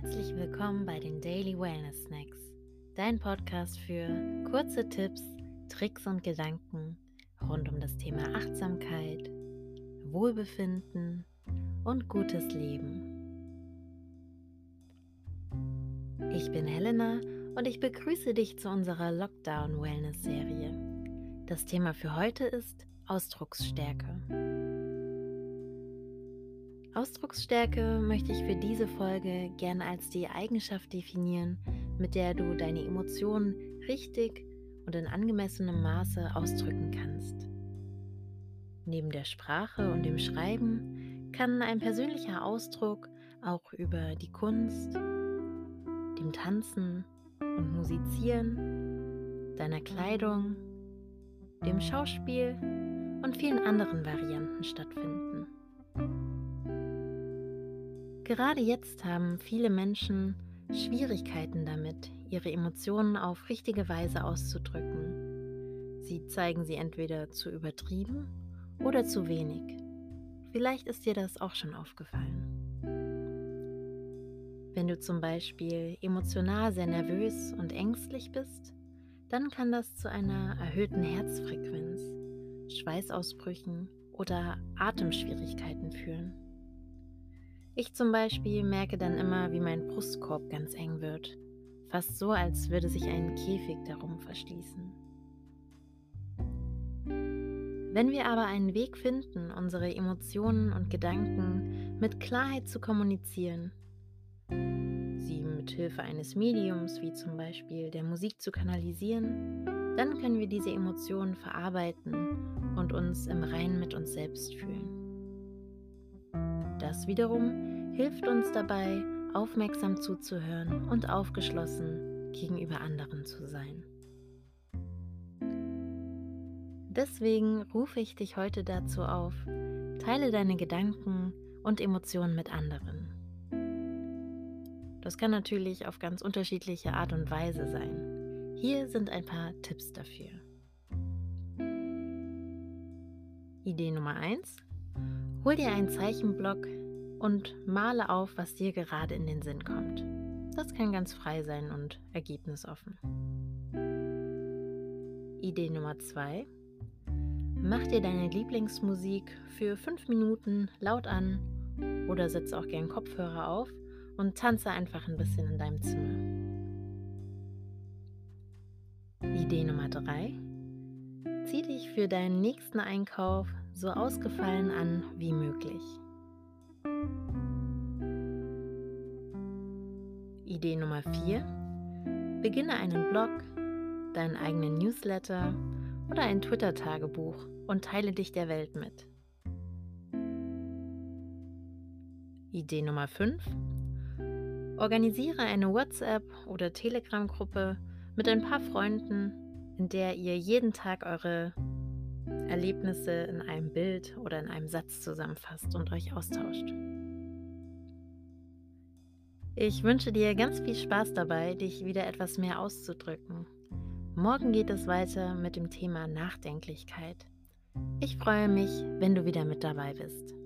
Herzlich willkommen bei den Daily Wellness Snacks, dein Podcast für kurze Tipps, Tricks und Gedanken rund um das Thema Achtsamkeit, Wohlbefinden und gutes Leben. Ich bin Helena und ich begrüße dich zu unserer Lockdown Wellness Serie. Das Thema für heute ist Ausdrucksstärke. Ausdrucksstärke möchte ich für diese Folge gerne als die Eigenschaft definieren, mit der du deine Emotionen richtig und in angemessenem Maße ausdrücken kannst. Neben der Sprache und dem Schreiben kann ein persönlicher Ausdruck auch über die Kunst, dem Tanzen und Musizieren, deiner Kleidung, dem Schauspiel und vielen anderen Varianten stattfinden. Gerade jetzt haben viele Menschen Schwierigkeiten damit, ihre Emotionen auf richtige Weise auszudrücken. Sie zeigen sie entweder zu übertrieben oder zu wenig. Vielleicht ist dir das auch schon aufgefallen. Wenn du zum Beispiel emotional sehr nervös und ängstlich bist, dann kann das zu einer erhöhten Herzfrequenz, Schweißausbrüchen oder Atemschwierigkeiten führen. Ich zum Beispiel merke dann immer, wie mein Brustkorb ganz eng wird, fast so, als würde sich ein Käfig darum verschließen. Wenn wir aber einen Weg finden, unsere Emotionen und Gedanken mit Klarheit zu kommunizieren, sie mit Hilfe eines Mediums wie zum Beispiel der Musik zu kanalisieren, dann können wir diese Emotionen verarbeiten und uns im Reinen mit uns selbst fühlen. Das wiederum hilft uns dabei, aufmerksam zuzuhören und aufgeschlossen gegenüber anderen zu sein. Deswegen rufe ich dich heute dazu auf, teile deine Gedanken und Emotionen mit anderen. Das kann natürlich auf ganz unterschiedliche Art und Weise sein. Hier sind ein paar Tipps dafür. Idee Nummer 1. Hol dir einen Zeichenblock und male auf, was dir gerade in den Sinn kommt. Das kann ganz frei sein und ergebnisoffen. Idee Nummer 2. Mach dir deine Lieblingsmusik für 5 Minuten laut an oder setz auch gern Kopfhörer auf und tanze einfach ein bisschen in deinem Zimmer. Idee Nummer 3. Zieh dich für deinen nächsten Einkauf so ausgefallen an wie möglich. Idee Nummer 4. Beginne einen Blog, deinen eigenen Newsletter oder ein Twitter-Tagebuch und teile dich der Welt mit. Idee Nummer 5. Organisiere eine WhatsApp- oder Telegram-Gruppe mit ein paar Freunden, in der ihr jeden Tag eure Erlebnisse in einem Bild oder in einem Satz zusammenfasst und euch austauscht. Ich wünsche dir ganz viel Spaß dabei, dich wieder etwas mehr auszudrücken. Morgen geht es weiter mit dem Thema Nachdenklichkeit. Ich freue mich, wenn du wieder mit dabei bist.